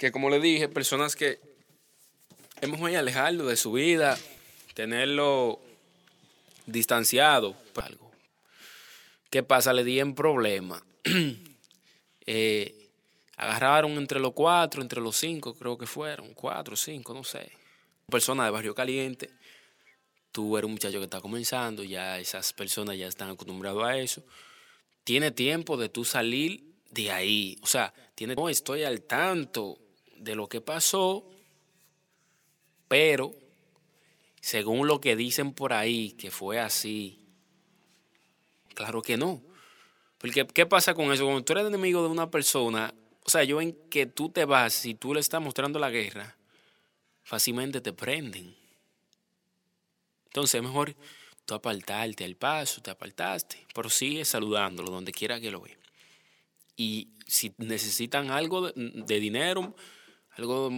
que como le dije, personas que es mejor alejarlo de su vida, tenerlo distanciado. Algo. ¿Qué pasa? Le di en problema. Eh, agarraron entre los cuatro, entre los cinco, creo que fueron, cuatro, cinco, no sé. Persona de Barrio Caliente. Tú eres un muchacho que está comenzando, ya esas personas ya están acostumbrados a eso. Tiene tiempo de tú salir de ahí. O sea, tiene, no estoy al tanto de lo que pasó, pero según lo que dicen por ahí, que fue así, claro que no. Porque, ¿qué pasa con eso? Cuando tú eres enemigo de una persona, o sea, yo en que tú te vas, si tú le estás mostrando la guerra, fácilmente te prenden. Entonces es mejor tú apartarte al paso, te apartaste, pero sigue saludándolo donde quiera que lo ve. Y si necesitan algo de, dinero, algo